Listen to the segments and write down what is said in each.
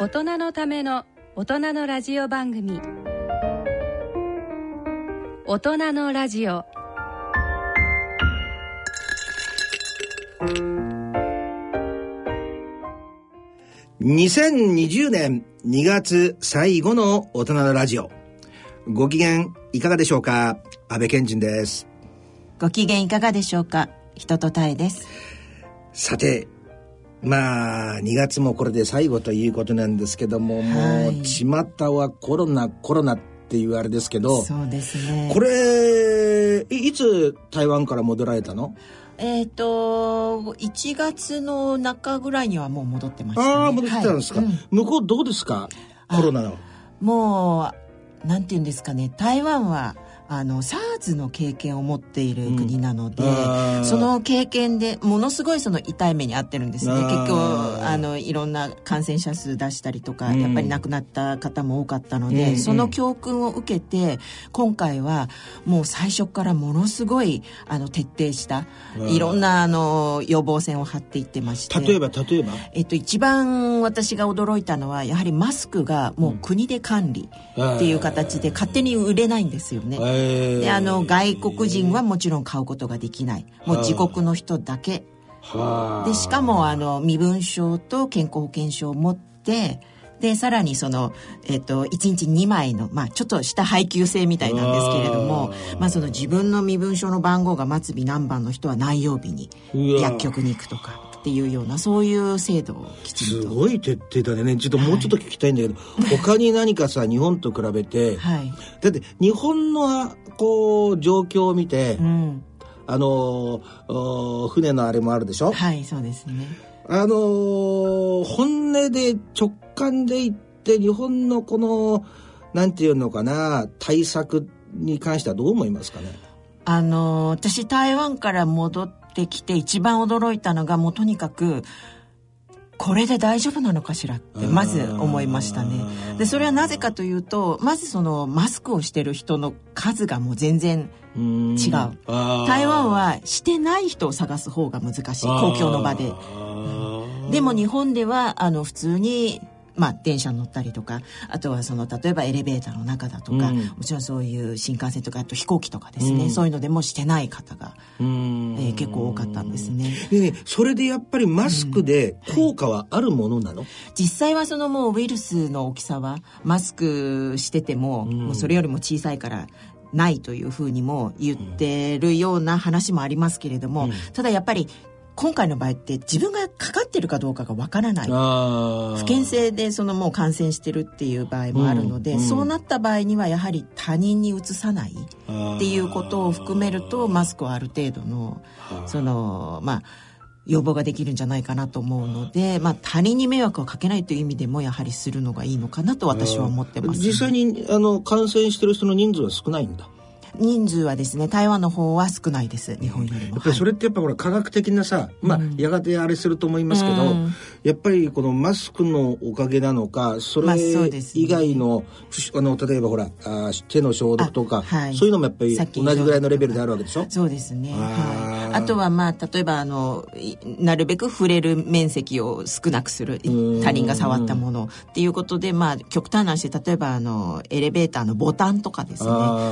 大人のための大人のラジオ番組大人のラジオ2020年2月最後の大人のラジオ。ご機嫌いかがでしょうか？安倍健人です。ご機嫌いかがでしょうか？人とたえです。さて、まあ、2月もこれで最後ということなんですけども、もう、巷はコロナ、コロナっていうあれですけど、そうですね。これ、いいつ台湾から戻られたの？えっ、と、1月の中ぐらいにはもう戻ってました、ね。ああ、戻ってたんですか、はい。うん。向こうどうですか？コロナの。もう、なんて言うんですかね、台湾は、あの SARS の経験を持っている国なので、うん。その経験でものすごいその痛い目に遭ってるんですね。うん。結局あのいろんな感染者数出したりとか、うん。やっぱり亡くなった方も多かったので、うん。その教訓を受けて今回はもう最初からものすごいあの徹底したうん。いろんなあの予防線を張っていってまして。例えば、例えば？えっと、一番私が驚いたのはやはりマスクがもう国で管理っていう形で勝手に売れないんですよね。えー。であの外国人はもちろん買うことができない。もう自国の人だけ。はあでしかもあの身分証と健康保険証を持ってでさらにその、えっと1日2枚の、まあ、ちょっとした配給制みたいなんですけれどもまあ、その自分の身分証の番号が末尾何番の人は何曜日に薬局に行くとかっていうようなそういう制度をきちんと。すごい徹底だね。ちょっともうちょっと聞きたいんだけど、他に何かさ日本と比べて、はい。だって日本のこう状況を見て、うん、あのー船のあれもあるでしょ、はいそうですね。あのー本音で直感で言って日本のこのなんていうのかな対策に関してはどう思いますかね？あの私台湾から戻ってきて一番驚いたのがもうとにかくこれで大丈夫なのかしらってまず思いましたね。でそれはなぜかというとまずそのマスクをしてる人の数がもう全然違う。台湾はしてない人を探す方が難しい。公共の場で。あー。でも日本ではあの普通にまあ、電車に乗ったりとかあとはその例えばエレベーターの中だとか、うん。もちろんそういう新幹線とかあと飛行機とかですね、うん。そういうのでもしてない方が、えー結構多かったんですね。でねそれでやっぱりマスクで効果はあるものなの、実際はそのもうウイルスの大きさはマスクしてても,、もうそれよりも小さいからないというふうにも言ってるような話もありますけれども、ただやっぱり今回の場合って自分がかかってるかどうかがわからない。あ不健性でそのもう感染してるっていう場合もあるので、うんうん。そうなった場合にはやはり他人にうつさないっていうことを含めるとマスクはある程度のそのまあ予防ができるんじゃないかなと思うので、まあ、他人に迷惑をかけないという意味でもやはりするのがいいのかなと私は思ってます、実際にあの感染してる人の人数は少ないんだ人数はですね台湾の方は少ないです日本よりも。やっぱりそれってやっぱほら科学的なさ、まあやがてあれすると思いますけど、うん。やっぱりこのマスクのおかげなのかそまあれ以外の,、あの例えばほらあー手の消毒とか、あはい。そういうのもやっぱり同じぐらいのレベルであるわけでしょ？そうですね。はい。あとはまあ例えばあのいなるべく触れる面積を少なくするうん。他人が触ったものっていうことでまあ極端な話で例えばあのエレベーターのボタンとかですね。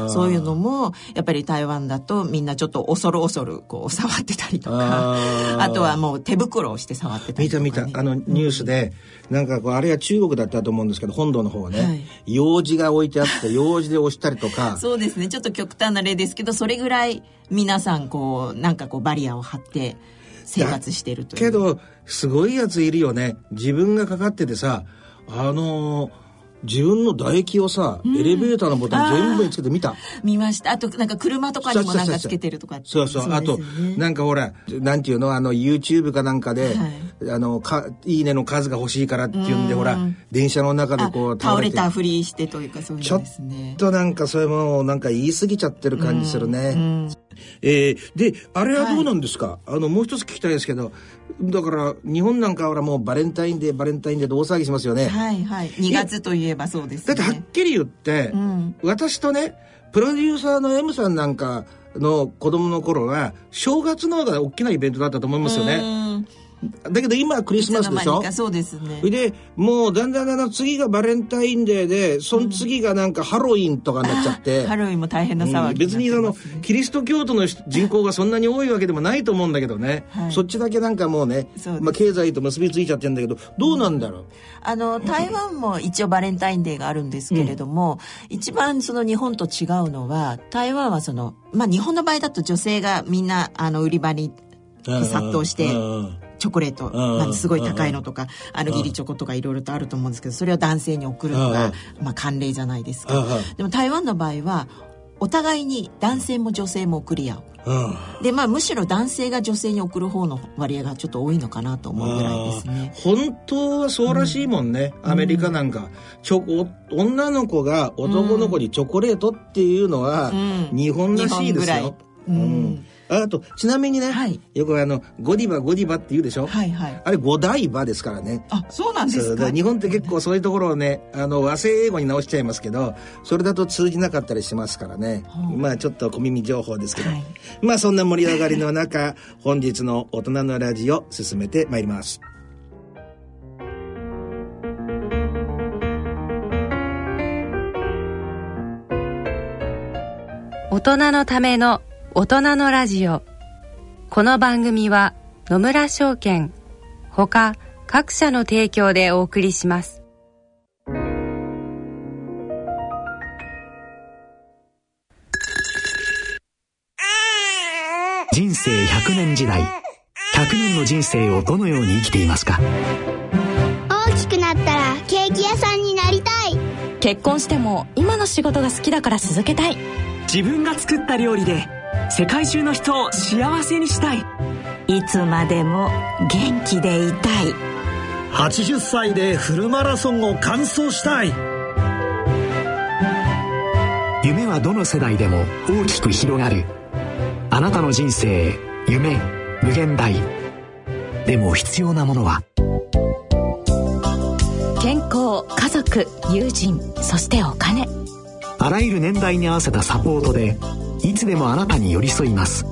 そういうのもやっぱり台湾だとみんなちょっと恐る恐るこう触ってたりとか。あとはもう手袋をして触ってたり見とか、ね、た見た。あのニュースで、なんかこうあれは中国だったと思うんですけど本土の方はね、はい。用事が置いてあって 用事で押したりとか。そうですね。ちょっと極端な例ですけどそれぐらい皆さんこうなんかこうバリアを張って生活してるという。けどすごいやついるよね。自分がかかっててさあのー自分の唾液をさ、エレベーターのボタン全部につけて見た。見ました。あとなんか車とかにもなんかつけてるとかそうそう。あとなんかほらなんていうの？あの YouTube かなんかで、はい。あのかいいねの数が欲しいからっていうんでほら電車の中でこうあ倒れて。たふりしてというかそういうちょっとなんかそれもなんか言い過ぎちゃってる感じするね。えーであれはどうなんですか、あのもう一つ聞きたいですけどだから日本なんかはもうバレンタインデーバレンタインデーで大騒ぎしますよね。はいはい。2月といえばそうですだねってはっきり言って、ん。私とねプロデューサーの M さんなんかの子供の頃は正月の方が大きなイベントだったと思いますよね。うんだけど今はクリスマスでしょ？そうですね。で、もうだんだんだんだん次がバレンタインデーで、その次がなんかハロウィンとかになっちゃって。ハロウィンも大変な騒ぎ、ねうん、別にあの、キリスト教徒の人口がそんなに多いわけでもないと思うんだけどね。はい、そっちだけなんかもうね、まあ経済と結びついちゃってるんだけど、どうなんだろう、うん、あの、台湾も一応バレンタインデーがあるんですけれども、うん、一番その日本と違うのは、台湾はその、まあ日本の場合だと女性がみんなあの売り場に殺到して、チョコレート、まあ、すごい高いのとか、あの、義理チョコとかいろいろとあると思うんですけど、それを男性に送るのが、まあ、慣例じゃないですか。でも台湾の場合は、お互いに男性も女性も送り合う。でまあむしろ男性が女性に送る方の割合がちょっと多いのかなと思うぐらいですね。本当はそうらしいもんね、うん、アメリカなんか。ちょ女の子が男の子にチョコレートっていうのは、日本らしいですよ、うん、うんあと、ちなみにね、はい、よくあの、ゴディバ、ゴディバって言うでしょ？はいはい。あれ、ゴダイバですからね。あ、そうなんですか？日本って結構そういうところをね、あの、和製英語に直しちゃいますけど、それだと通じなかったりしますからね。まあ、ちょっと小耳情報ですけど。はい、まあ、そんな盛り上がりの中、本日の大人のラジオ、進めてまいります。大人のための大人のラジオ。この番組は野村証券ほか各社の提供でお送りします。人生100年時代。100年の人生をどのように生きていますか？大きくなったらケーキ屋さんになりたい。結婚しても今の仕事が好きだから続けたい。自分が作った料理で世界中の人を幸せにしたい。いつまでも元気でいたい。80歳でフルマラソンを完走したい。夢はどの世代でも大きく広がる。あなたの人生夢無限大。でも必要なものは。健康家族友人そしてお金。あらゆる年代に合わせたサポートでいつでもあなたに寄り添います。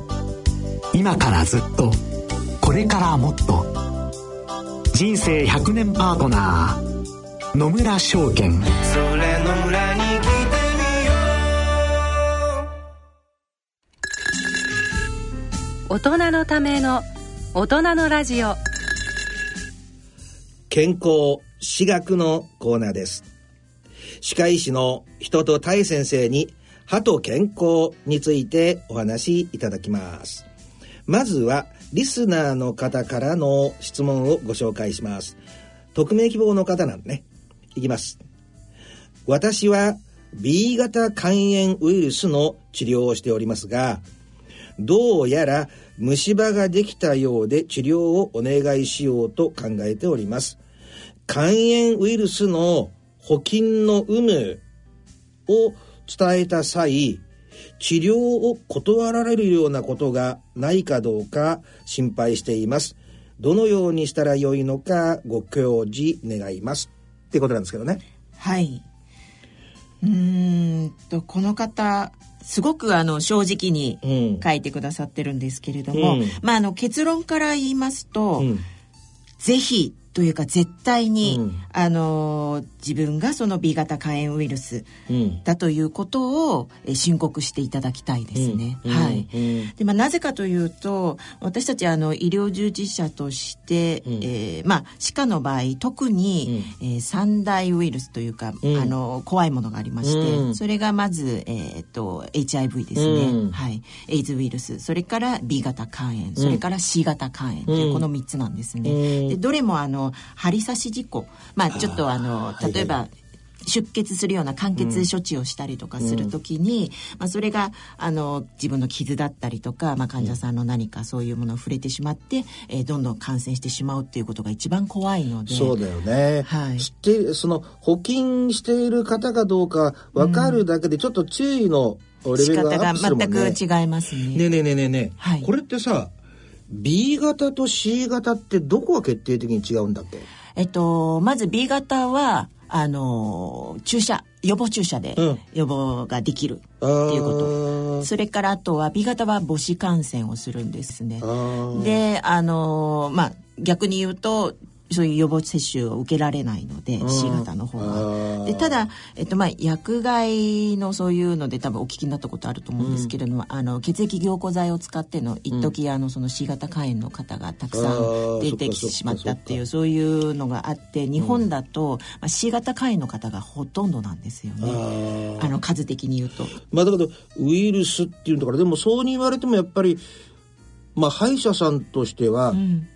今からずっとこれからもっと人生100年パートナー野村証券。それの裏に来てみよう大人のための大人のラジオ。健康私学のコーナーです。歯科医師の人と大先生に歯と健康についてお話しいただきます。まずは、リスナーの方からの質問をご紹介します。匿名希望の方なんでね。いきます。私は B 型肝炎ウイルスの治療をしておりますが、どうやら虫歯ができたようで治療をお願いしようと考えております。肝炎ウイルスの補菌の有無を伝えた際、治療を断られるようなことがないかどうか心配しています。どのようにしたらよいのかご教示願います。ってことなんですけどね。はい。うんと、この方、すごくあの正直に書いてくださってるんですけれども、うん、まああの結論から言いますと、うん、ぜひというか絶対に、うん、あの自分がその B 型肝炎ウイルスだということを、え申告していただきたいですね。うん、はい。でまあなぜかというと私たちあの医療従事者として、うん、えー、まあ歯科の場合特に、うん、えー、三大ウイルスというか、あの怖いものがありまして、それがまずえっ、と HIV ですね、はい。エイズウイルス、それから B 型肝炎、それから C 型肝炎というこの三つなんですね。でどれもあの針刺し事故。まあちょっとあの例えば、出血するような完結処置をしたりとかするときに、うん、まあ、それがあの自分の傷だったりとか、まあ、患者さんの何かそういうものを触れてしまって、えー、どんどん感染してしまうっていうことが一番怖いので。そうだよね、はい、知ってその補菌している方かどうか分かるだけでちょっと注意のレベルがアップするもんね、全く違いますね。ねえねえねえねえねえ、はい、これってさ B 型と C 型ってどこが決定的に違うんだっけ？えっと、まず B 型は、あの注射予防注射で予防ができるっていうこと、それからあとは B 型は母子感染をするんですね。であのまあ逆に言うとそういう予防接種を受けられないので C 型の方は。でただ、えっとまあ、薬害のそういうので多分お聞きになったことあると思うんですけれども、うん、あの血液凝固剤を使っての一時、うん、あのその C 型肝炎の方がたくさん出てきてしまったっていうそういうのがあって日本だと、まあ、C 型肝炎の方がほとんどなんですよね。あの数的に言うと。まあ、だけどウイルスっていうんだからでもそうに言われてもやっぱり、まあ、歯医者さんとしては、うん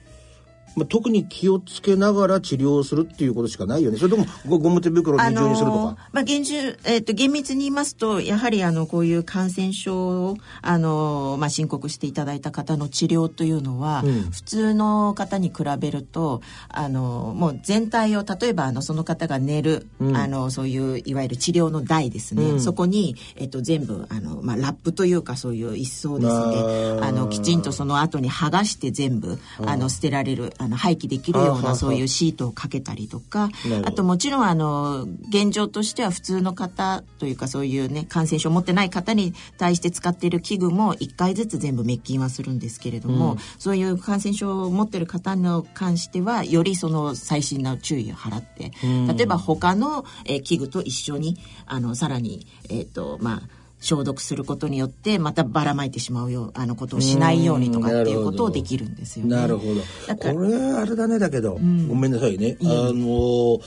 まあ、特に気をつけながら治療するっていうことしかないよね。それともゴム手袋を二重にするとか？まあ、厳重、えっ、ー、と、厳密に言いますと、やはりあの、こういう感染症を、あの、まあ、申告していただいた方の治療というのは、うん、普通の方に比べると、あの、もう全体を、例えば、あの、その方が寝る、うん、あの、そういう、いわゆる治療の台ですね。うん、そこに、えっ、ー、と、全部、あの、まあ、ラップというか、そういう一層ですね。あの、きちんとその後に剥がして全部、あの、捨てられる、あの、廃棄できるようなそういうシートをかけたりとかあともちろんあの現状としては普通の方というかそういうね感染症を持ってない方に対して使っている器具も1回ずつ全部滅菌はするんですけれども、うん、そういう感染症を持ってる方に関してはよりその細心な注意を払って、うん、例えば他の、えー、器具と一緒にあのさらにえっ、ー、とまあ消毒することによってまたばらまいてしまうようあのことをしないようにとかっていうことをできるんですよね。なるほど。これあれだねだけど、うん、ごめんなさいね。あの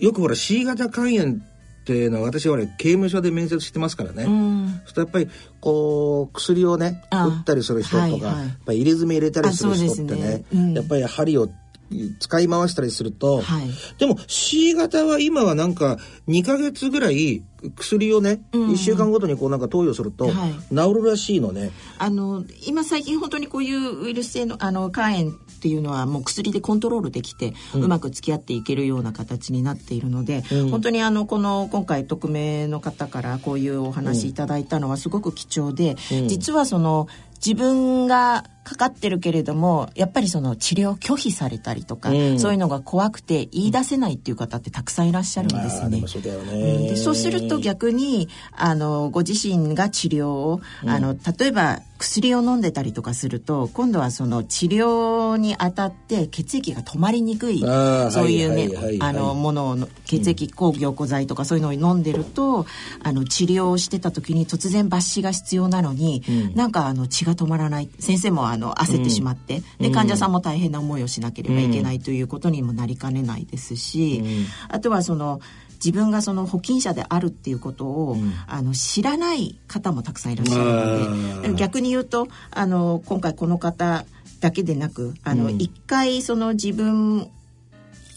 よくほら C 型肝炎っていうのは私はね刑務所で面接してますからね。うん、そやっぱりこう薬をね打ったりする人とか、はいはい、やっぱり入れ墨入れたりする人ってね、ねうん、やっぱり針を使い回したりすると、はい、でも C 型は今はなんか2か月ぐらい薬をね、うん、1週間ごとにこうなんか投与すると、治るらしいのね。あの今最近本当にこういうウイルス性のあの肝炎っていうのはもう薬でコントロールできて、うまく付き合っていけるような形になっているので、うん、本当にあのこの今回匿名の方からこういうお話いただいたのはすごく貴重で、実はその自分がかかってるけれどもやっぱりその治療拒否されたりとか、うん、そういうのが怖くて言い出せないっていう方ってたくさんいらっしゃるんですね。そうそうすると逆にあのご自身が治療を、あの例えば薬を飲んでたりとかすると今度はその治療にあたって血液が止まりにくいそういうねあのものを血液抗凝固剤とかそういうのを飲んでるとあの治療をしてた時に突然抜歯が必要なのに、うん、なんかあの血が止まらない。先生もあの焦ってしまって、うん、で患者さんも大変な思いをしなければいけないということにもなりかねないですし、うん、あとはその自分がその保険者であるっていうことを、うん、あの知らない方もたくさんいらっしゃるので逆に言うとあの今回この方だけでなくあの、一回その自分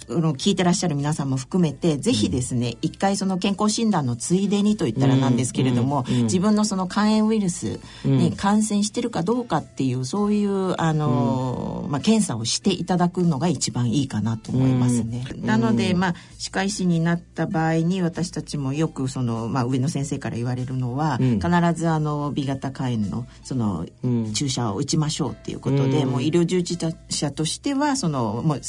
の聞いてらっしゃる皆さんも含めてぜひですね、うん、一回その健康診断のついでにといったらなんですけれども、うんうん、自分のその肝炎ウイルスに感染してるかどうかっていうそういうあの、まあ、検査をしていただくのが一番いいかなと思いますね。なので、まあ、歯科医師になった場合に私たちもよくその、まあ、上野先生から言われるのは、必ずあの B 型肝炎のその注射を打ちましょうっていうことで、もう医療従事者としてはそのもう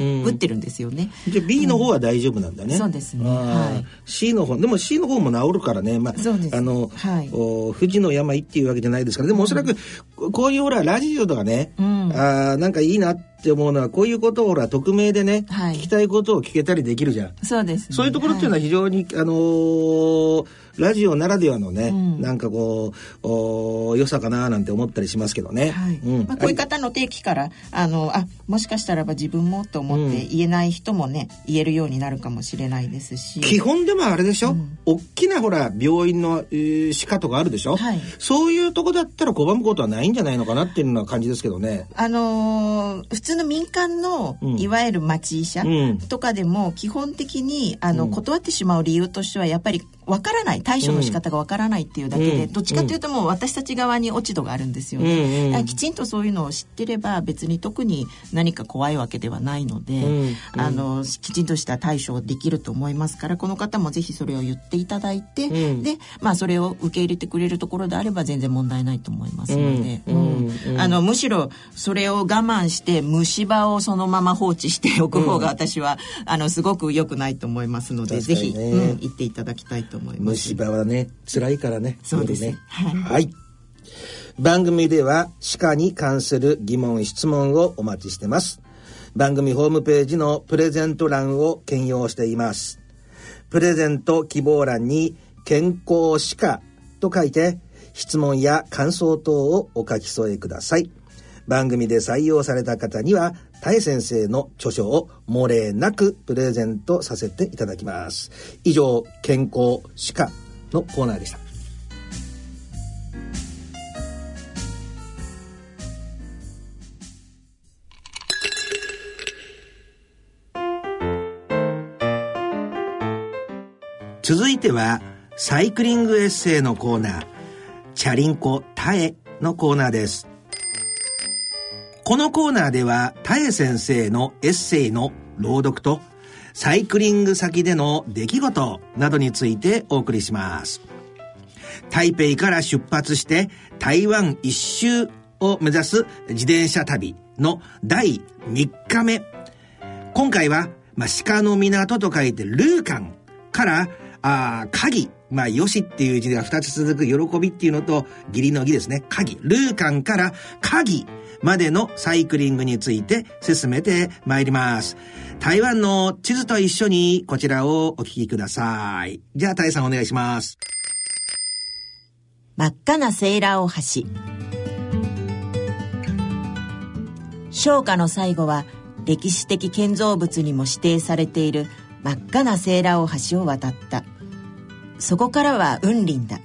打ってるんですよね。じゃあ B の方は大丈夫なんだね。そうですね。はい。C の方でも C の方も治るからね。まああの、はい、お富士の病っていうわけじゃないですからでもおそらくこういうほらラジオとかね、うん、あなんかいいなって思うのはこういうことをほら匿名でね、はい、聞きたいことを聞けたりできるじゃん。そうです、ね、そういうところっていうのは非常に、はい、あのーラジオならではのね、うん、なんかこうお良さかななんて思ったりしますけどね。はい。うん。まあ、こういう方の定期からあのあもしかしたらば自分もと思って言えない人もね、言えるようになるかもしれないですし。基本でもあれでしょ、うん、大きなほら病院の、えー、歯科とかあるでしょ、はい、そういうとこだったら拒むことはないんじゃないのかなっていうような感じですけどね。あのー、普通の民間の、いわゆる町医者とかでも基本的にあの、断ってしまう理由としてはやっぱりわからない対処の仕方がわからないっていうだけで、うん、どっちかというともう私たち側に落ち度があるんですよね、うん、きちんとそういうのを知ってれば別に特に何か怖いわけではないので、うん、あのきちんとした対処できると思いますからこの方もぜひそれを言っていただいて、で、まあ、それを受け入れてくれるところであれば全然問題ないと思いますので、あのむしろそれを我慢して無虫歯をそのまま放置しておく方が私は、うん、あのすごく良くないと思いますので、ぜひ、うん、行っていただきたいと思います。虫歯はね辛いからね。そうですねはい、番組では歯科に関する疑問質問をお待ちしてます。番組ホームページのプレゼント欄を兼用しています。プレゼント希望欄に健康歯科と書いて質問や感想等をお書き添えください番組で採用された方には、たえ先生の著書を漏れなくプレゼントさせていただきます。以上、健康歯科のコーナーでした。続いては、サイクリングエッセイのコーナー、チャリンコタエのコーナーです。このコーナーでは、タエ先生のエッセイの朗読と、サイクリング先での出来事などについてお送りします。台北から出発して台湾一周を目指す自転車旅の第3日目。今回は、まあ、鹿の港と書いてルーカンから、あ鍵、まあ、よしっていう字では2つ続く喜びっていうのと、義理の義ですね。鍵。ルーカンから鍵までのサイクリングについて進めてまいります。台湾の地図と一緒にこちらをお聞きください。じゃあ、タイさんお願いします。真っ赤なセーラー大橋。昇華の最後は歴史的建造物にも指定されている真っ赤なセーラー大橋を渡った。そこからは雲林だ。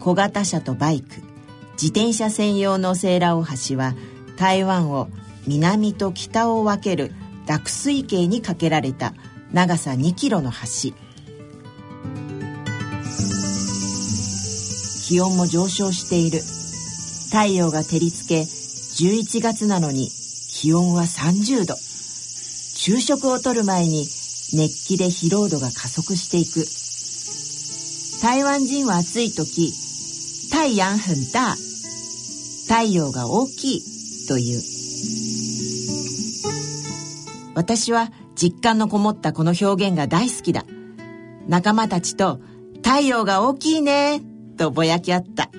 小型車とバイク、自転車専用のセーラ大橋は台湾を南と北を分ける濁水形に架けられた長さ2キロの橋。気温も上昇している。太陽が照りつけ11月なのに気温は30度。昼食をとる前に熱気で疲労度が加速していく。台湾人は暑い時太陽很大。太陽が大きいという私は実感のこもったこの表現が大好きだ仲間たちと太陽が大きいねとぼやき合った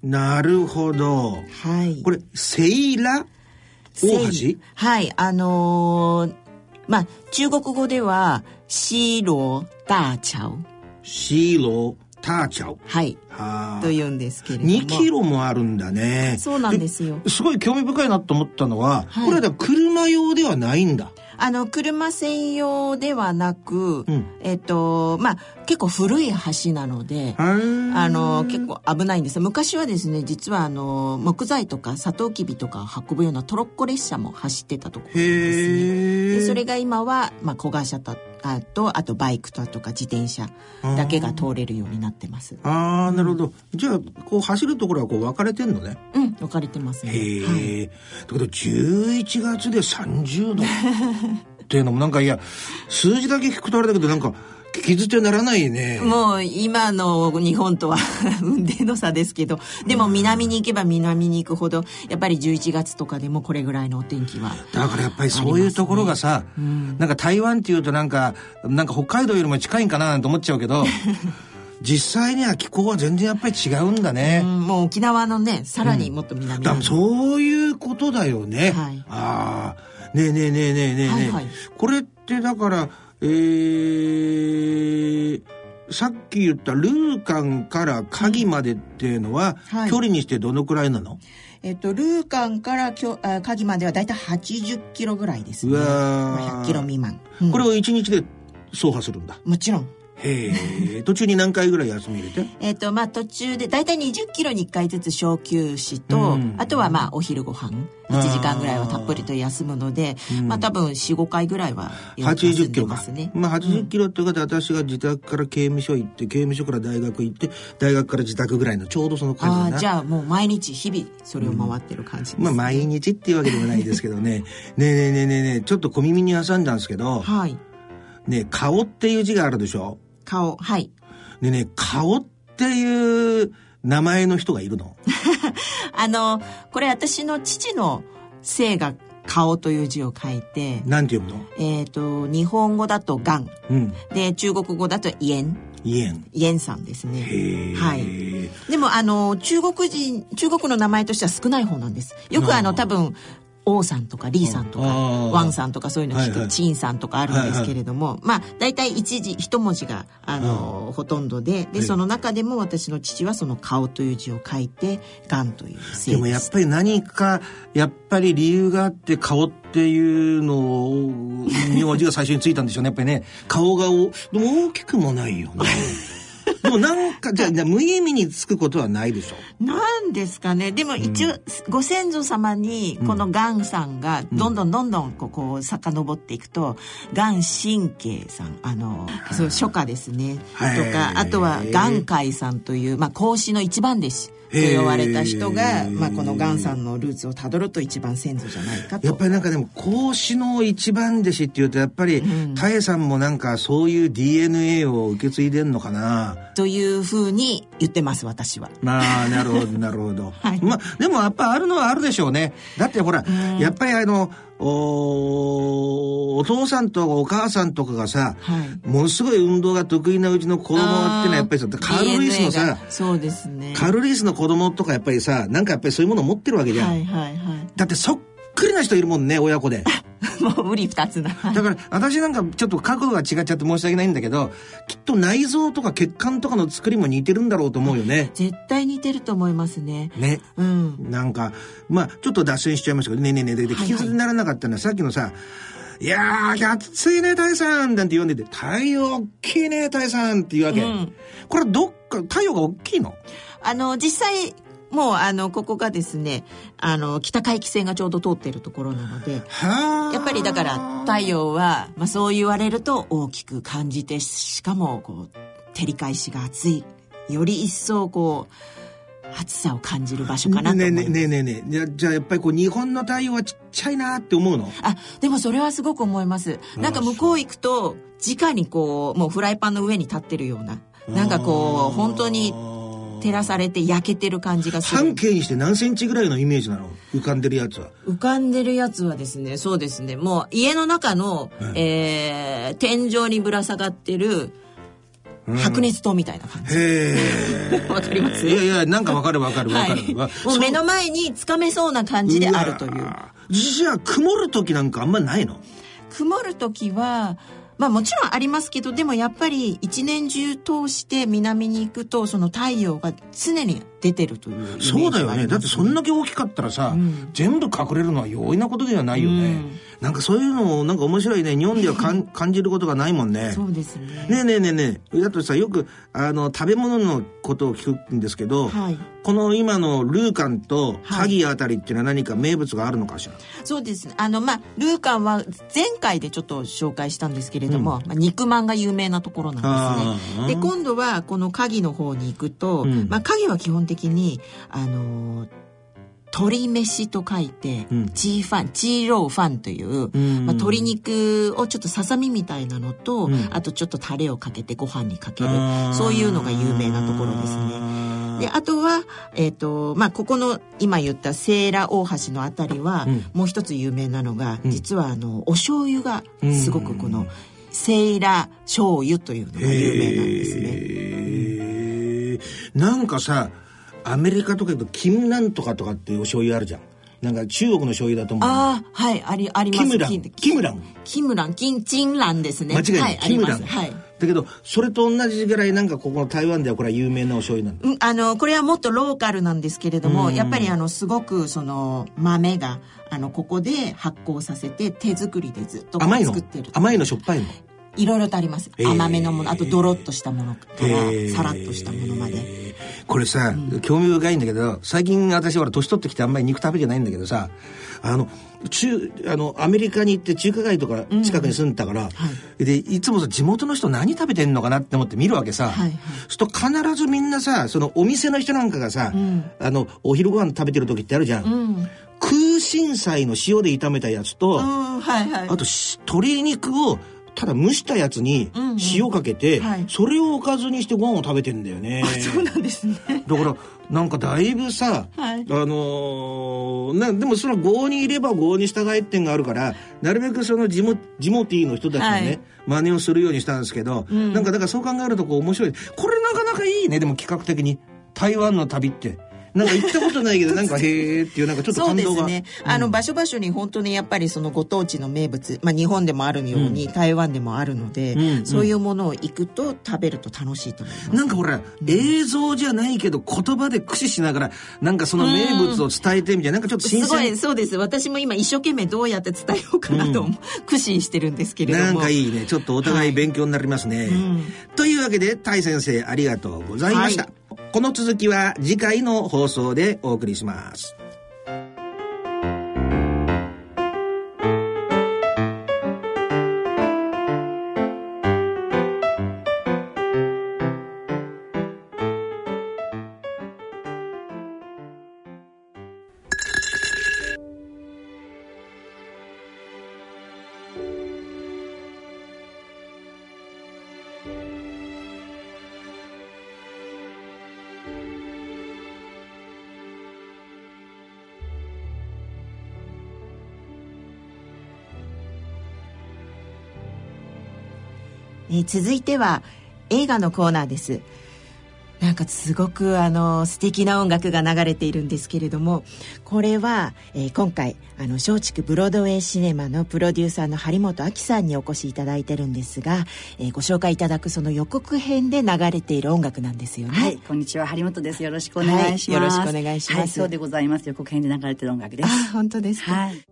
なるほど。はい。これ、セイラ？大橋はい。あのー、まあ、中国語では、シーロー大橋。シーロー大橋。はい。はと言うんですけれども。2キロもあるんだね。そうなんですよ。すごい興味深いなと思ったのは、はい、これは車用ではないんだ。あの車専用ではなく、うん、えっとまあ結構古い橋なのであの結構危ないんです。昔はですね実はあの木材とかサトウキビとか運ぶようなトロッコ列車も走ってたところですね。でそれが今は、まあ、小型車とあとあとバイクととか自転車だけが通れるようになってます。ああなるほど。じゃあこう走るところはこう分かれてんのね。うん分かれてますね。へえ、はい、だけど11月で30度っていうのもなんかいや数字だけ聞くとあれだけどなんか聞き捨てならないね。もう今の日本とは 運命の差ですけど、でも南に行けば南に行くほど、やっぱり11月とかでもこれぐらいのお天気は、ね、だからやっぱりそういうところがさ、うん、なんか台湾っていうとなんか、なんか北海道よりも近いんかななんて思っちゃうけど、実際には気候は全然やっぱり違うんだね。うん、もう沖縄のね、さらにもっと南、うん、そういうことだよね。はい、ああ。ねえねえねえねえねえねえ、はいはい、これってだからえー、さっき言ったルーカンから鍵までっていうのは、はい、距離にしてどのくらいなの？えっと、ルーカンからきょあ鍵まではだいたい80キロぐらいですね。うわ100キロ未満。うん、これを1日で走破するんだ。もちろん。へえ。途中に何回ぐらい休み入れて？えっとまあ途中で大体20キロに1回ずつ小休止と、うん、あとはまあお昼ご飯。1時間ぐらいはたっぷりと休むので、まあ多分45回ぐらいは80キロか。まあ80キロっていう方、私が自宅から刑務所行って刑務所から大学行って大学から自宅ぐらいのちょうどその感じあじゃあもう毎日日々それを回ってる感じです、ね、まあ毎日っていうわけではないですけどね。ねえねえねえねえねえちょっと小耳に挟んだんですけど、はい、ね顔っていう字があるでしょ？顔はい。でね、顔っていう名前の人がいるの あの、これ私の父の姓が顔という字を書いて、なんて読むの？えっ、と、日本語だとがん。うん。で、中国語だとイエン。イエン。イエンさんですね。はい。でも、あの、中国人、中国の名前としては少ない方なんです。よくあの、多分、王さんとか李さんとかワンさんとかそういうの聞くはいはい。陳さんとかあるんですけれども、まあ大体一字一文字があのほとんどででその中でも私の父はその顔という字を書いてがんという姓でもやっぱり何か、やっぱり理由があって顔っていうのを、名字が最初についたんでしょうね。やっぱりね、顔がお、でも大きくもないよね。で もなんか、じゃあ、じゃあ無意味につくことはないでしょ？なんですかね。でも一応、ご先祖様にこのガンさんがどんどんどんどんこうこう遡っていくとガン神経さんあのそう初夏ですね。とかあとはガンカイさんという、まあ、孔子の一番弟子と呼ばれた人がまあ、このガンさんのルーツをたどると一番先祖じゃないかと。やっぱりなんかでも、孔子の一番弟子っていうと、やっぱり、タエさんもなんかそういう DNA を受け継いでんのかな。というふうに言ってます私は。まあ、なるほど、なるほど。はいまあ、でもやっぱあるのはあるでしょうね。だってほら、やっぱりあの、おお父さんとかお母さんとかがさ、はいものすごい運動が得意なうちの子供っていうのはやっぱりさ、カール・ルイスのさが、そうですねカール・ルイスの子供とかやっぱりさ、なんかやっぱりそういうものを持ってるわけじゃん。はいはいはいだってそっくりな人いるもんね、親子で。もう無理二つだから、私なんかちょっと角度が違っちゃって申し訳ないんだけど、きっと内臓とか血管とかの作りも似てるんだろうと思うよね。絶対似てると思いますね。ね。うん。なんか、まあ、ちょっと脱線しちゃいましたけど、ねえねえねえ、で、聞き捨てにならなかったのは、さっきのさ、いやー、暑いね、太さんなんて言わんでて、太陽大きいね、太さんって言うわけ。うんこれどっか、太陽が大きいの？あの、実際、もう、あの、ここがですね、あの、北回帰線がちょうど通ってるところなので、はあ。やっぱりだから、太陽は、まあそう言われると大きく感じて、しかも、こう、照り返しが暑い。より一層、こう、暑さを感じる場所かなと思ねえいます。ねえねえねえねえじゃあじゃあやっぱりこう日本の太陽はちっちゃいなって思うの？あ、でもそれはすごく思います。なんか向こう行くと、直にこう、もうフライパンの上に立ってるような、なんかこう、本当に照らされて焼けてる感じがする半。径にして何センチぐらいのイメージなの？浮かんでるやつは。浮かんでるやつはですね、そうですね、もう家の中の、えー、天井にぶら下がってる、白熱灯みたいな感じ。へえ。わかります？いやいや、なんかわかるわかるわかる。はい。わもう目の前につかめそうな感じであるという。じゃあ、曇る時なんかあんまないの？曇る時は、まあもちろんありますけど、でもやっぱり一年中通して南に行くと、その太陽が常に出てるというそうだよね。だってそんだけ大きかったらさ、ん全部隠れるのは容易なことではないよね。うんなんかそういうのをなんか面白いね。日本ではかん 感じることがないもんね。そうですね。ねえねえねえねえ。だとさ、よく、あの、食べ物のことを聞くんですけど、はい。この今のルーカンとはい萩あたりっていうのは何か名物があるのかしら、そうですね。あの、まあ、ルーカンは前回でちょっと紹介したんですけれども、まあ、肉まんが有名なところなんですね。で、今度はこの鍵の方に行くと、うんまあ、鍵は基本的に、あのー鶏飯と書いて、うん。チーファン、チーローファンという、ん。まあ、鶏肉をちょっとささみみたいなのと、うん。あとちょっとタレをかけてご飯にかける。そういうのが有名なところですね。で、あとは、えっ、と、まあ、ここの、今言ったセーラ大橋のあたりは、うん。もう一つ有名なのが、うん。実はあの、お醤油が、すごくこの、セイラ醤油というのが有名なんですね。なんかさアメリカとかだとキムなんとかとかっていうお醤油あるじゃん。なんか中国の醤油だと思う。ああ、はい、あり、あります。キムラン。きキムラン。キムラン、キン、チンランですね。間違いない、はい。キムラン、はい。だけどそれと同じぐらいなんかここの台湾ではこれは有名なお醤油なんだ。うんあの、これはもっとローカルなんですけれども、やっぱりあの、すごくその、豆が、あの、ここで発酵させて、手作りでずっとこう甘いの？作ってる。甘いのしょっぱいの？いろいろとあります。甘めのもの、あとドロッとしたものからさらっとしたものまで。これさ、興味深いんだけど最近私ほら年取ってきてあんまり肉食べてないんだけどさあの中あのアメリカに行って中華街とか近くに住んでたから、でいつもさ地元の人何食べてんのかなって思って見るわけさ、はいはい。そうすると必ずみんなさそのお店の人なんかがさ、あのお昼ご飯食べてる時ってあるじゃん、うん。空心菜の塩で炒めたやつと、うん、はいはい。あとし鶏肉をただ蒸したやつに塩かけて、うんうんはい。それをおかずにしてご飯を食べてんだよね。そうなんですね。だからなんかだいぶさ、はい。あのーなでもその郷にいれば郷に従えってんがあるからなるべくそのジモジモティーの人たちのね、はい。真似をするようにしたんですけど、ん。なんかだからそう考えるとこう面白い。これなかなかいいねでも企画的に。台湾の旅ってなんか行ったことないけど なんかへーっていうなんかちょっとそう感動が。ですね。あの、場所場所に本当にやっぱりそのご当地の名物、まあ日本でもあるように、台湾でもあるので、そういうものを行くと食べると楽しいと思います。なんかほら、映像じゃないけど言葉で駆使しながらなんかその名物を伝えてみたいななんかちょっと新すごい、鮮そうです。私も今一生懸命どうやって伝えようかなと思う、駆使してるんですけれども。なんかいいね。ちょっとお互い勉強になりますね、というわけでタイ先生ありがとうございました、はこの続きは次回の放送でお送りします。えー続いては映画のコーナーですなんかすごくあの素敵な音楽が流れているんですけれどもこれは、えー今回あの松竹ブロードウェイシネマのプロデューサーの張本亜紀さんにお越しいただいてるんですが、えーご紹介いただくその予告編で流れている音楽なんですよね。はい、こんにちは、張本です。よろしくお願いします。はいよろしくお願いしますはい、そうでございます。予告編で流れてる音楽です。あ本当ですか、はい。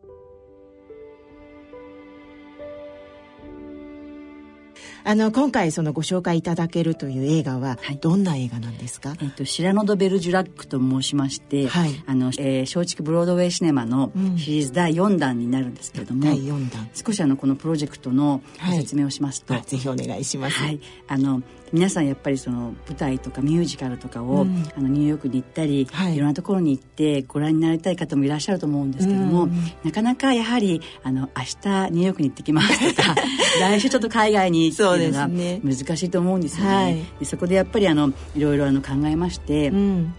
あの今回そのご紹介いただけるという映画ははい。どんな映画なんですか、えっと、シラノ・ド・ベルジュラックと申しまして、はい。あの、えー松竹ブロードウェイシネマのうん。シリーズ第4弾になるんですけれども、第4弾。少しあの、このプロジェクトの説明をしますと、あぜひお願いします、はい、あの皆さんやっぱりその舞台とかミュージカルとかを、うん。あのニューヨークに行ったり、はい。い、ろんなところに行ってご覧になりたい方もいらっしゃると思うんですけども、うんなかなかやはりあの明日ニューヨークに行ってきますとか 来週ちょっと海外にっていうのが難しいと思うんですよね。はい。でそこでやっぱりあのいろいろあの考えまして、うん。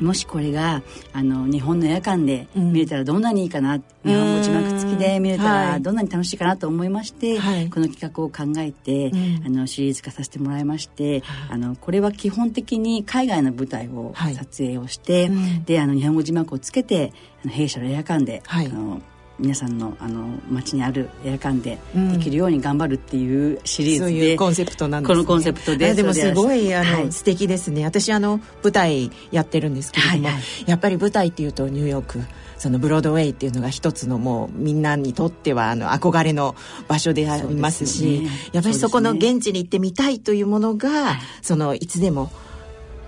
もしこれがあの日本の映画館でうん。見れたらどんなにいいかな、日本語字幕付きで見れたはい。らどんなに楽しいかなと思いまして、はい。この企画を考えて、うん。あのシリーズ化させてもらいまして、あのこれは基本的に海外の舞台をはい。撮影をして、うん。であの日本語字幕をつけて弊社の映画館で、はい。あの皆さんのあの街にある映画館でうん。できるように頑張るっていうシリーズで、そういうコンセプトなんです、ね、このコンセプトであでもすごいあの、はい。素敵ですね。私あの舞台やってるんですけれども、はいはい。やっぱり舞台っていうとニューヨークそのブロードウェイっていうのが一つのもうみんなにとってはあの憧れの場所でありますしね。やっぱりそこの現地に行ってみたいというものが、そのいつでも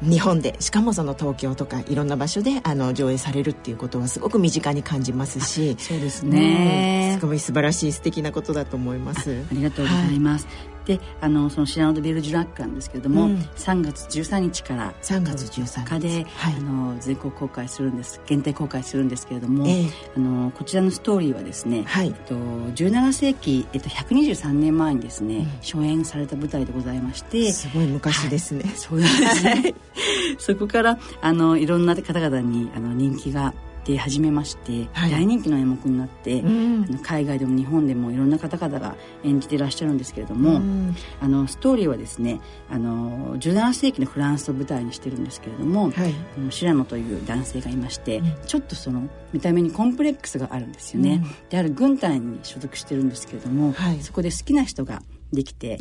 日本でしかもその東京とかいろんな場所であの上映されるっていうことはすごく身近に感じますしそうですうんね、すごい素晴らしい素敵なことだと思います。ありがとうございます。で、あのそのシラノド・ベルジュラックなんですけれども、うん3月13日から3月13日日で、はいあの全国公開するんです。限定公開するんですけれども、ええあのこちらのストーリーはですね、はいえっと17世紀えっと123年前にですね、初演された舞台でございまして、すごい昔ですね。そうなんですね。そこからあのいろんな方々にあの人気が出始めまして、はい。大人気の演目になって、うん。あの海外でも日本でもいろんな方々が演じていらっしゃるんですけれども、うん。あのストーリーはですねあの17世紀のフランスを舞台にしてるんですけれども、はい。あのシラノという男性がいまして、うん。ちょっとその見た目にコンプレックスがあるんですよね、うん。である軍隊に所属してるんですけれども、はい。そこで好きな人ができて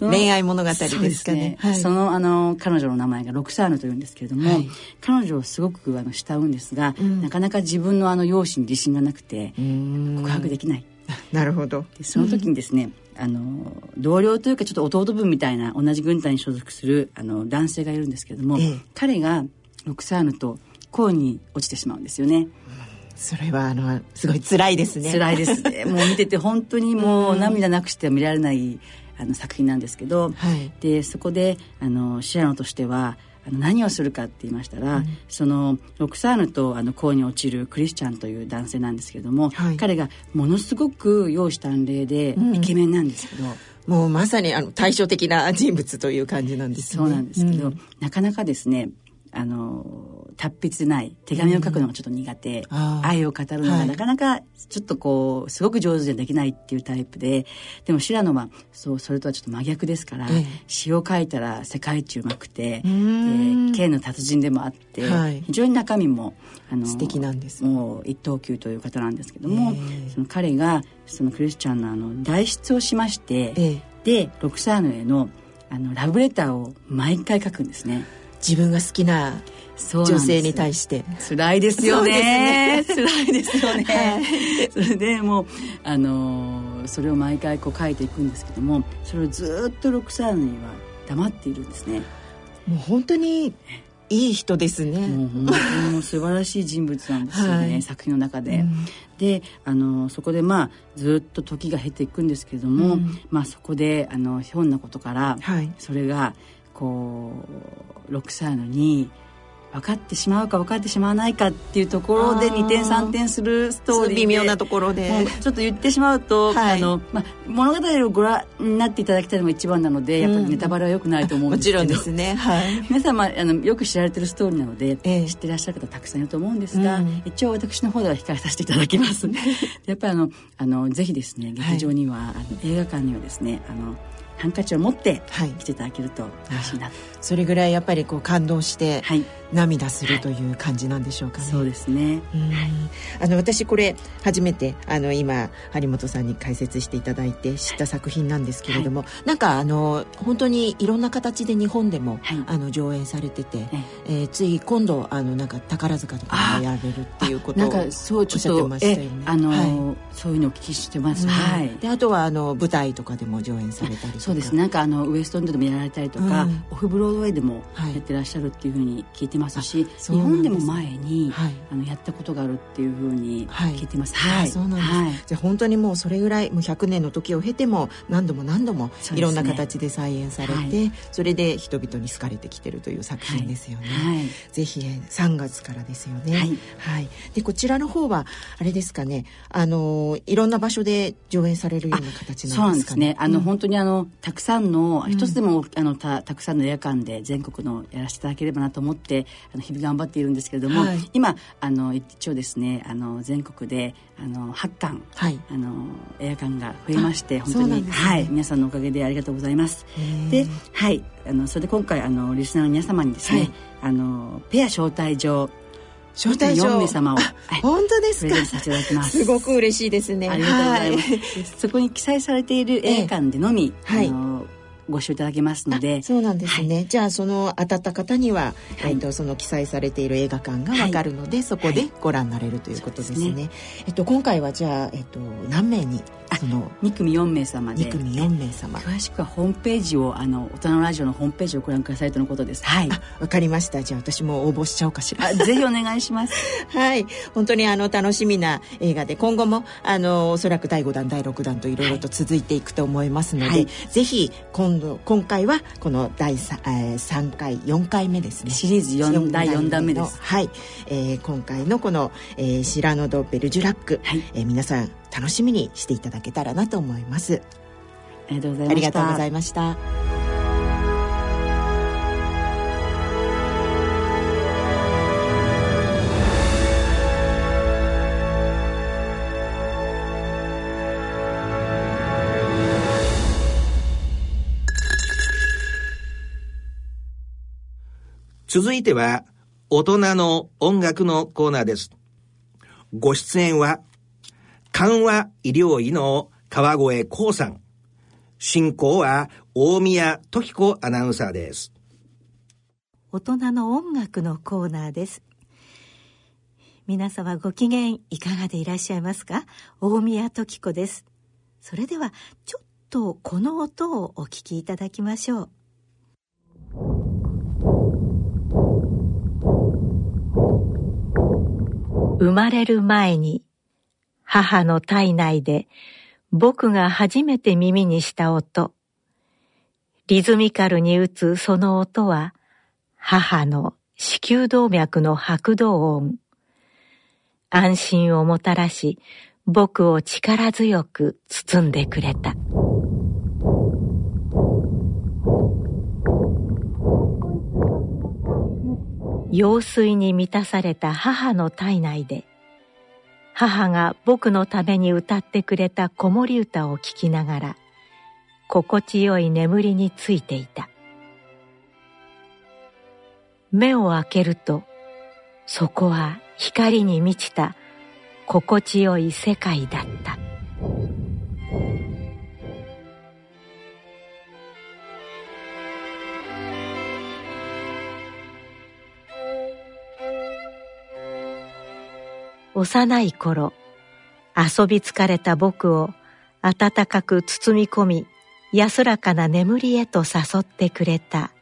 恋愛物語ですそうかね。はい。そのあの彼女の名前がロクサーヌというんですけれども、はい。彼女をすごくあの慕うんですが、うん。なかなか自分のあの容姿に自信がなくてうん。告白できない、なるほど。でその時にですね、あの同僚というかちょっと弟分みたいな同じ軍隊に所属するあの男性がいるんですけれども、ええ。彼がロクサーヌと恋に落ちてしまうんですよね。それはあのすごい辛いですね。辛いですね もう見てて本当にもう涙なくしては見られないあの作品なんですけど、はい、でそこであのシラノとしては何をするかって言いましたら、うん、そのロクサーヌとあの恋に落ちるクリスチャンという男性なんですけれども、はい、彼がものすごく容姿端麗でイケメンなんですけど。うんもうまさにあの対照的な人物という感じなんですね。そうなんですけど、うん、なかなかですねあの達筆でない手紙を書くのがちょっと苦手、うん、愛を語るのがなかなかちょっとこうすごく上手でできないっていうタイプででも白野はそうそれとはちょっと真逆ですから、ええ、詩を書いたら世界一うまくて、えの達人でもあって、はい、非常に中身もあの素敵なんです。もう一等級という方なんですけども、えその彼がそのクリスチャンのあの代筆をしまして、えでロクサーヌへのあのラブレターを毎回書くんですね。自分が好きな女性に対して。辛いですよね。辛いですよね、はい、それでもうあのそれを毎回こう書いていくんですけどもそれをずっと6歳には黙っているんですね。もう本当にいい人ですね。もう本当に素晴らしい人物なんですよね、はい、作品の中で、うん、であのそこでまあずっと時が経ていくんですけれども、うん、まあそこであのひょんなことから、はい、それがこう6歳のに分かってしまうか分かってしまわないかっていうところで2点3点するストーリー微妙なところで。ちょっと言ってしまうと、はい、あのまあ、物語をご覧になっていただきたいのが一番なのでやっぱりネタバレはよくないと思うんですけど、もちろんですね、はい、皆様あのよく知られてるストーリーなので、えー、知ってらっしゃる方たくさんいると思うんですが、うん、一応私の方では控えさせていただきます。やっぱりあのあのぜひですね劇場には、はい、あの映画館にはですねあのハンカチを持って来ていただけると嬉しいなと、はい、それぐらいやっぱりこう感動して、はい、涙するという感じなんでしょうかね。そうですね。あの私これ初めてあの今張本さんに解説していただいて知った作品なんですけれども、はい、なんかあの本当にいろんな形で日本でも、はい、あの上演されてて、はい、えー、つい今度あのなんか宝塚とかでやれるっていうことをおっしゃってましたよね。あの、はい、そういうのお聞きしてます。はい。であとはあの舞台とかでも上演されたりそうです。なんかあのウエストエンドでもやられたりとか、うん、オフブロードウェイでもやってらっしゃるっていうふうに聞いてますし、日本でも前に、はい、あのやったことがあるっていうふうに聞いてます。はい、そうなんです。はい、じゃあ本当にもうそれぐらいもう100年の時を経ても何度も何度もいろんな形で再演されて、ね、それで人々に好かれてきてるという作品ですよね。ぜひ3月からですよね。はい。でこちらの方はあれですかね、あのいろんな場所で上演されるような形なんですかね。そうなんですね。あの、うん、本当にあのたくさんの一つでも、あのたたくさんの映画館で全国のやらせていただければなと思ってあの日々頑張っているんですけれども、はい、今あの一応ですねあの全国であの8館、はい、あの映画館が増えまして本当に、ね、はい。皆さんのおかげでありがとうございます。ではい。あのそれで今回あのリスナーの皆様にですね、はい、あのペア招待状招待状。4名様を、本当ですか？す。ごく嬉しいですね。ありがとうございます、はい、そこに記載されている映画館でのみ、はい、あのご視聴いただけますので。そうなんですね、はい、じゃあその当たった方には、はい、えーと、その記載されている映画館がわかるので、はい、そこでご覧になれるということですね。はい、えっと、今回はじゃあ、えっと、何名にその2組4名様で。2組4名様。詳しくはホームページをあの大人のラジオのホームページをご覧くださいとのことです。はい。わかりました。じゃあ私も応募しちゃおうかしら。ぜひお願いします。はい。本当にあの楽しみな映画で今後もあのおそらく第5弾第6弾といろいろと続いていくと思いますので、はい、ぜひ今度今回はこの第 3,、えー、3回4回目ですね。シリーズ4第4弾目です。はい、えー、今回のこの、えー、シラノ・ド・ベルジュラック、はい。えー、皆さん楽しみにしていただけたらなと思います。ありがとうございました。ありがとうございました。続いては、大人の音楽のコーナーです。ご出演は、緩和医療医の川越光さん。進行は大宮時子アナウンサーです。大人の音楽のコーナーです。皆様ご機嫌いかがでいらっしゃいますか？大宮時子です。それではちょっとこの音をお聞きいただきましょう。生まれる前に母の体内で僕が初めて耳にした音、リズミカルに打つその音は、母の子宮動脈の拍動音。安心をもたらし、僕を力強く包んでくれた。用水に満たされた母の体内で、母が僕のために歌ってくれた子守歌を聴きながら、心地よい眠りについていた。目を開けると、そこは光に満ちた心地よい世界だった。幼い頃、遊び疲れた僕を暖かく包み込み、安らかな眠りへと誘ってくれた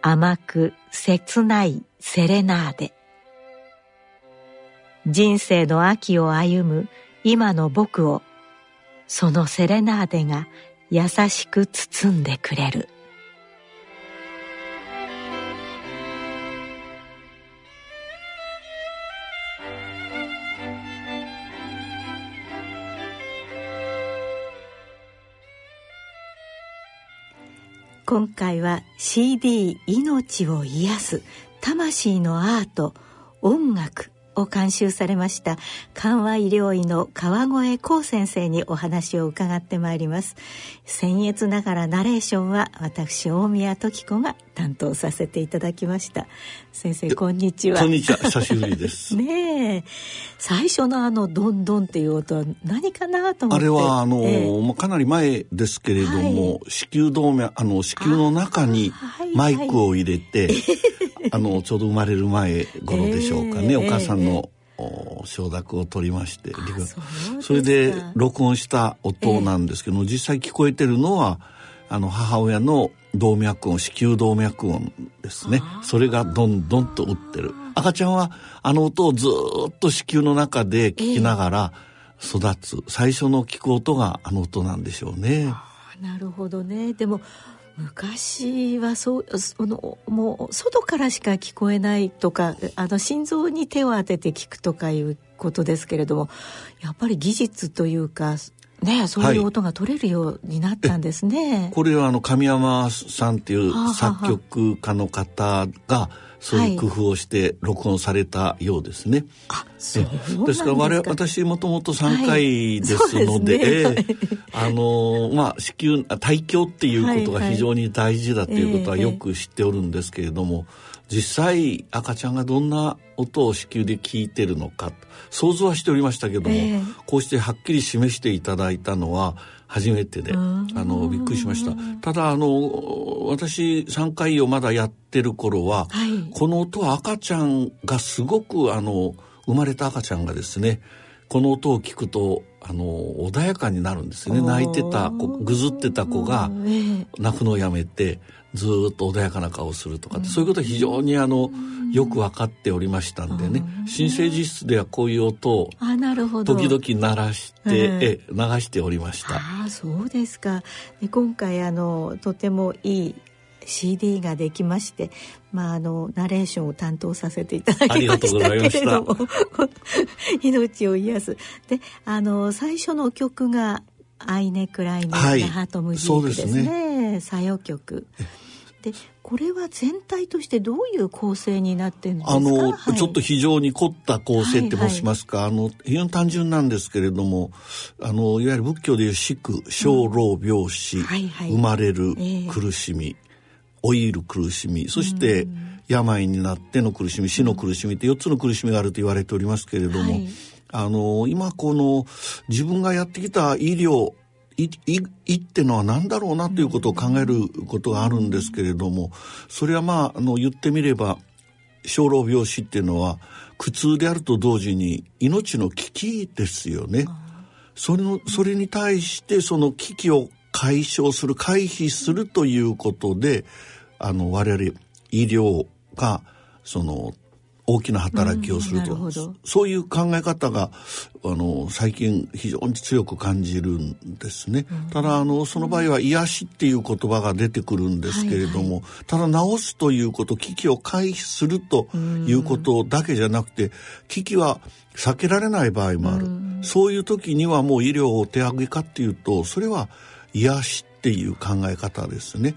甘く切ないセレナーデ。人生の秋を歩む今の僕を、そのセレナーデが優しく包んでくれる。今回は CD「命を癒す魂のアート音楽」を監修されました緩和医療医の川越光先生にお話を伺ってまいります。僭越ながらナレーションは私大宮時子が担当させていただきました。先生こんにちは。こんにちは。久しぶりです。ねえ。最初のあのドンドンっていう音は何かなと思って。あれはあの、えー、かなり前ですけれども、はい、子宮動脈あの子宮の中にマイクを入れて、はいはいあのちょうど生まれる前頃でしょうかね、えー、お母さんの、承諾を取りまして。それで録音した音なんですけども、えー、実際聞こえてるのはあの母親の動脈音子宮動脈音ですね。それがどんどんと打ってる。赤ちゃんはあの音をずっと子宮の中で聞きながら育つ、えー、最初の聞く音があの音なんでしょうね。なるほどね。でも昔はそうそのもう外からしか聞こえないとかあの心臓に手を当てて聞くとかいうことですけれどもやっぱり技術というかね、そういう音が取れるようになったんですね。はい、これはあの神山さんっていう作曲家の方がそういう工夫をして録音されたようですね。はい、あ、そうですか。ら我々私もともと3回ですので、はい、ね、あのまあ子宮体境っていうことが非常に大事だということはよく知っておるんですけれども。はいはい実際赤ちゃんがどんな音を子宮で聞いてるのか。想像はしておりましたけども、えー、こうしてはっきり示していただいたのは初めてであのびっくりしました。ただあの私3回をまだやってる頃は、はい、この音は赤ちゃんがすごくあの生まれた赤ちゃんがですねこの音を聞くとあの穏やかになるんですね。泣いてた子ぐずってた子が泣くのをやめてずっと穏やかな顔をするとか、うん、そういうことは非常にあの、よく分かっておりましたんでね、新生児室ではこういう音を時々鳴らして、え流しておりました。あそうですか。で今回あのとてもいい CD ができまして、まあ、あのナレーションを担当させていただきましたけれども 命を癒す。であの最初の曲が「アイネ・クライネ・ハート・ムジーク」ですね。作用曲。でこれは全体としてどういう構成になってるんですか？あの、はい、ちょっと非常に凝った構成って申しますか、はいはい、あの非常に単純なんですけれどもあのいわゆる仏教でいう死苦生老病死、うんはいはい、生まれる苦しみ、えー、老いる苦しみそして病になっての苦しみ死の苦しみって4つの苦しみがあると言われておりますけれども、はい、あの今この自分がやってきた医療いいいってのは何だろうなということを考えることがあるんですけれどもそれはまああの言ってみれば生老病死っていうのは苦痛であると同時に命の危機ですよね。それのそれに対してその危機を解消する回避するということであの我々医療がその大きな働きをすると、うん、そういう考え方があの最近非常に強く感じるんですね、うん、ただあのその場合は癒しっていう言葉が出てくるんですけれども、はいはい、ただ治すということ危機を回避するということだけじゃなくて危機は避けられない場合もある、うん、そういう時にはもう医療を手上げかっていうとそれは癒しっていう考え方ですね。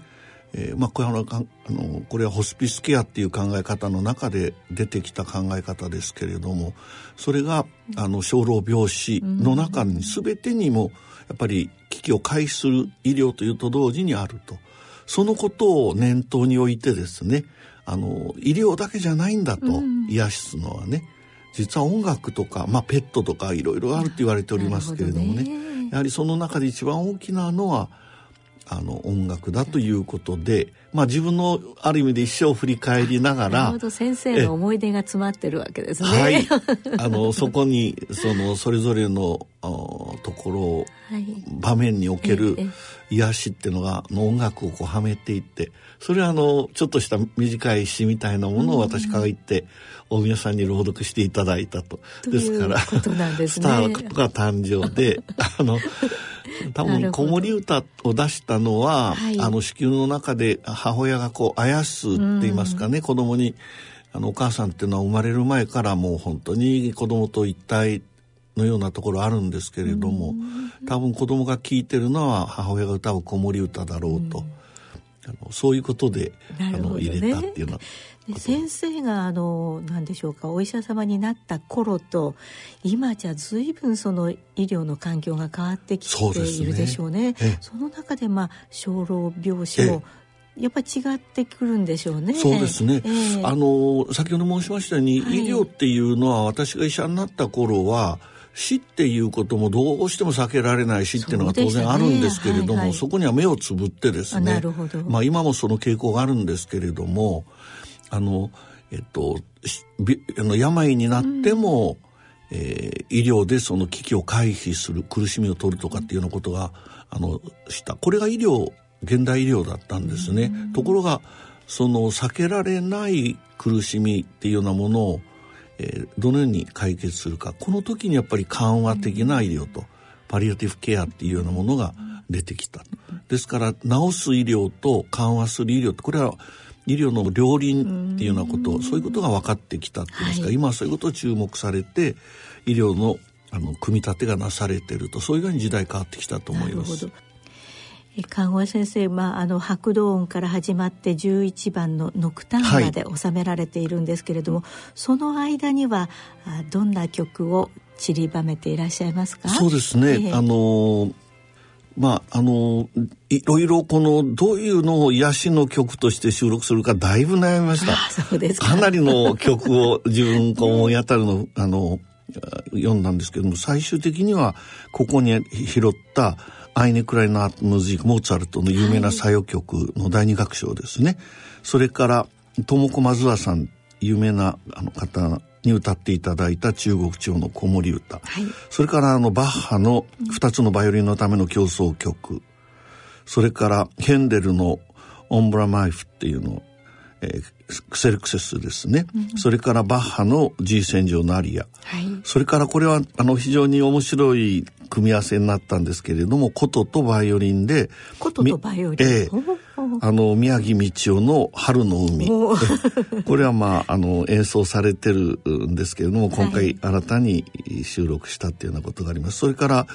えー、まあ、これはあのこれはホスピスケアっていう考え方の中で出てきた考え方ですけれどもそれがあの小老病死の中に全てにもやっぱり危機を回避する医療というと同時にあると。そのことを念頭に置いてですねあの医療だけじゃないんだと、癒すのはね。実は音楽とか、まあ、ペットとかいろいろあると言われておりますけれどもね、ね、やはりその中で一番大きなのはあの音楽だということで、まあ、自分のある意味で一生を振り返りながらなるほど先生の思い出が詰まってるわけですね。はい、あのそこにそのそれぞれのところを、はい、場面における癒しっていうのがの音楽をこうはめていってそれはあのちょっとした短い詩みたいなものを私から言って、大宮さんに朗読していただいたと。ですから、ね、スターが誕生であの 多分子守歌を出したのは、はい、あの子宮の中で母親がこうあやすって言いますかね、子供にあのお母さんっていうのは生まれる前からもう本当に子供と一体のようなところあるんですけれども、多分子供が聴いてるのは母親が歌う子守歌だろうと。あのそういうことで、ね、あの入れたっていうのは先生があの何でしょうかお医者様になった頃と今じゃ随分その医療の環境が変わってきているでしょうね。そ、ね、の中でまあ小老病死もやっぱり違ってくるんでしょうね。そうですね。えー、あの先ほど申しましたように、はい、医療っていうのは私が医者になった頃は死っていうこともどうしても避けられない死っていうのが当然あるんですけれどもそ、ねはいはい、そこには目をつぶってですねまあ今もその傾向があるんですけれどもあのえっとあの病になっても、うん、えー、医療でその危機を回避する苦しみを取るとかっていうようなことがあのした。これが医療現代医療だったんですね。うん、ところがその避けられない苦しみっていうようなものをえー、どのように解決するか。この時にやっぱり緩和的な医療とパリアティブケアっていうようなものが出てきた。ですから治す医療と緩和する医療ってこれは医療の両輪っていうようなことそういうことが分かってきたっていいますか、はい、今はそういうことを注目されて医療のあの組み立てがなされてるとそういうふうに時代変わってきたと思います。看護先生、まあ、あの白道音から始まって11番のノクターンまで収められているんですけれども、はい、その間にはどんな曲を散りばめていらっしゃいますか？そうですね、えー、あのまああのいろいろこのどういうのを癒しの曲として収録するかだいぶ悩みました。そうですか。なりの曲を自分こう思い当たるのあの読んだんですけども最終的にはここに拾った「アイネ・クライナームズィモーツァルトの有名な作用曲の第二楽章ですね、はい、それから友子ズワさん有名なあの方に歌っていただいた中国地方の子守歌、はい、それからあのバッハの2つのバイオリンのための競争曲、それからヘンデルのオンブラマイフっていうのえー、クセルクセスですね、うん、それからバッハの G 戦場のアリア、はい、それからこれはあの非常に面白い組み合わせになったんですけれども琴とバイオリンで琴とバイオリン、えー、あの宮城道夫の「春の海」これはまああの演奏されてるんですけれども今回新たに収録したっていうようなことがあります。それから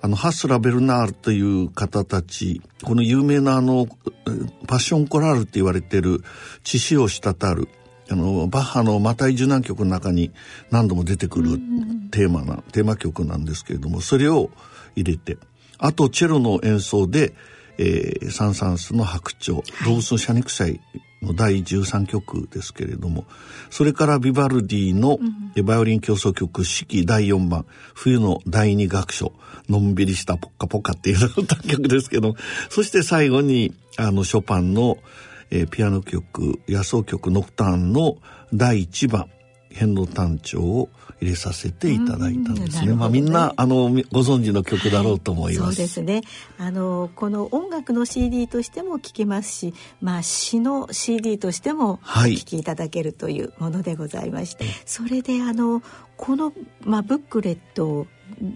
あのハスラ・ベルナールという方たちこの有名なあのパッションコラールって言われてる血潮を滴るあのバッハの「マタイ受難曲」の中に何度も出てくるテーマな、テーマ曲なんですけれどもそれを入れてあとチェロの演奏で「えー、サン・サンスの白鳥、動物の謝肉祭の第13曲ですけれども、それからビバルディのバイオリン競争曲四季第4番、冬の第2楽章、のんびりしたポッカポカっていう歌曲ですけど、そして最後に、あの、ショパンの、えー、ピアノ曲、野草曲ノクターンの第1番、変動単調を入れさせていただいたんですね。ねまあみんなあのご存知の曲だろうと思います。はい、そうですね。あのこの音楽の CD としても聴けますし、まあ詩の CD としてもお聴きいただけるというものでございまして、はい、それであのこのまあブックレット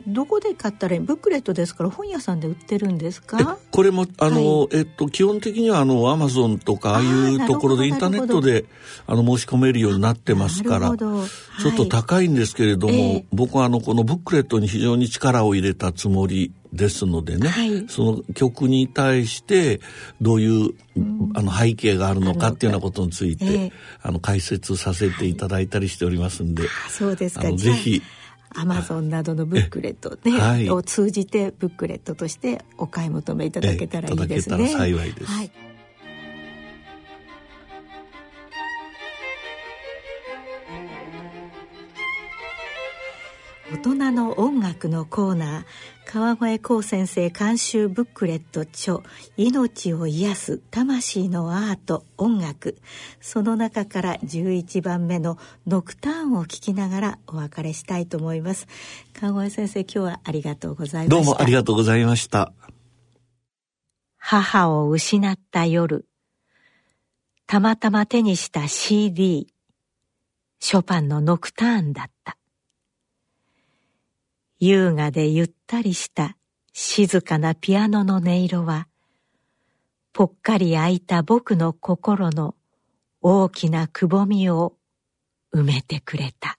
どこで買ったらいい？ブックレットですから本屋さんで売ってるんですか？これもあの、はい、えっと基本的にはあのアマゾンとかああいうところでインターネットであの申し込めるようになってますからちょっと高いんですけれども、はい、僕はあのこのブックレットに非常に力を入れたつもりですのでね、はい、その曲に対してどういう、うん、あの背景があるのかっていうようなことについて、えー、あの解説させていただいたりしておりますんで、そうですか。ぜひアマゾンなどのブックレットね、はい、を通じてブックレットとしてお買い求めいただけたらいいですね。幸いです。はい大人の音楽のコーナー川越光先生監修ブックレット著命を癒す魂のアート音楽。その中から11番目のノクターンを聞きながらお別れしたいと思います。川越先生今日はありがとうございました。どうもありがとうございました。母を失った夜たまたま手にした CD ショパンのノクターンだった優雅でゆったりした静かなピアノの音色は、ぽっかり開いた僕の心の大きなくぼみを埋めてくれた。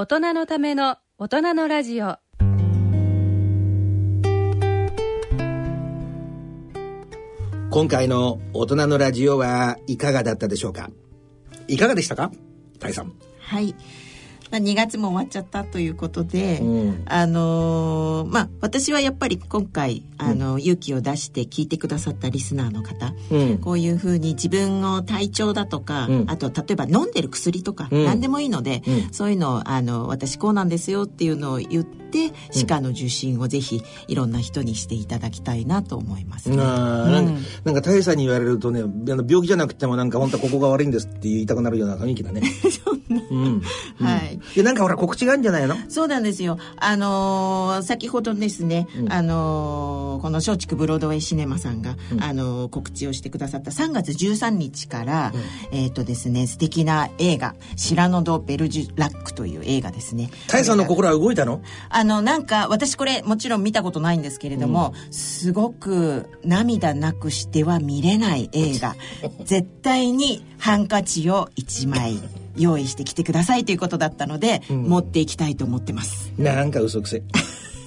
大人のための大人のラジオ。今回の大人のラジオはいかがだったでしょうか？いかがでしたか？タイさん。はいまあ、2月も終わっちゃったということで、うん、あのー、まあ私はやっぱり今回あの、うん、勇気を出して聞いてくださったリスナーの方、うん、こういうふうに自分の体調だとか、あと例えば飲んでる薬とか、何でもいいので、そういうのをあの私こうなんですよっていうのを言って歯科の受診をぜひいろんな人にしていただきたいなと思います、ね、なんかなんか大さんに言われるとね病気じゃなくてもなんか本当はここが悪いんですって言いたくなるような雰囲気だね。うん、はいでなんかほら告知があるんじゃないの？そうなんですよ。あのー、先ほどですね、うん、あのー、この松竹ブロードウェイシネマさんが、うん、あのー、告知をしてくださった3月13日から、うん、えっ、とですね素敵な映画「シラノ・ド・ベルジュラック」という映画ですね。タイさんの心は動いたの？あのなんか私これもちろん見たことないんですけれども、すごく涙なくしては見れない映画。絶対にハンカチを1枚用意してきてくださいということだったので、うん、持っていきたいと思ってます。なんか嘘くせ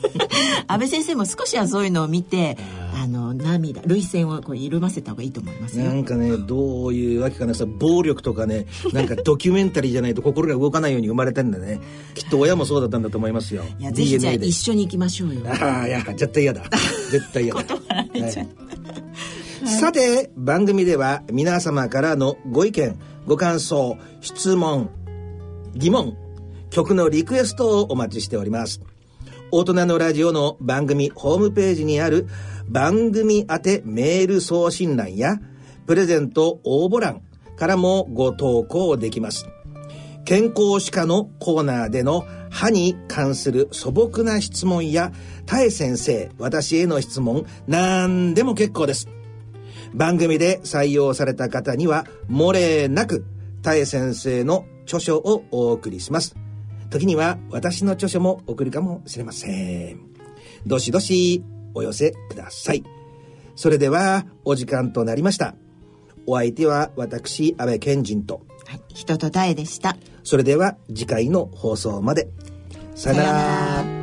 安倍先生も少しはそういうのを見てあの涙涙腺をこう緩ませた方がいいと思いますなんかねどういうわけかなさ暴力とかねなんかドキュメンタリーじゃないと心が動かないように生まれてんだね。きっと親もそうだったんだと思いますよ。いやぜひじゃあ一緒に行きましょうよ。ああいや絶対嫌だ。絶対嫌だ。さて番組では皆様からのご意見ご感想、質問、疑問、曲のリクエストをお待ちしております。大人のラジオの番組ホームページにある番組宛てメール送信欄やプレゼント応募欄からもご投稿できます。健康歯科のコーナーでの歯に関する素朴な質問や、たえ先生、私への質問、何でも結構です。番組で採用された方には、漏れなく、たえ先生の著書をお送りします。時には私の著書も送るかもしれません。どしどしお寄せください。それでは、お時間となりました。お相手は私、安倍賢人と、はい、人とたえでした。それでは次回の放送まで。さよなら。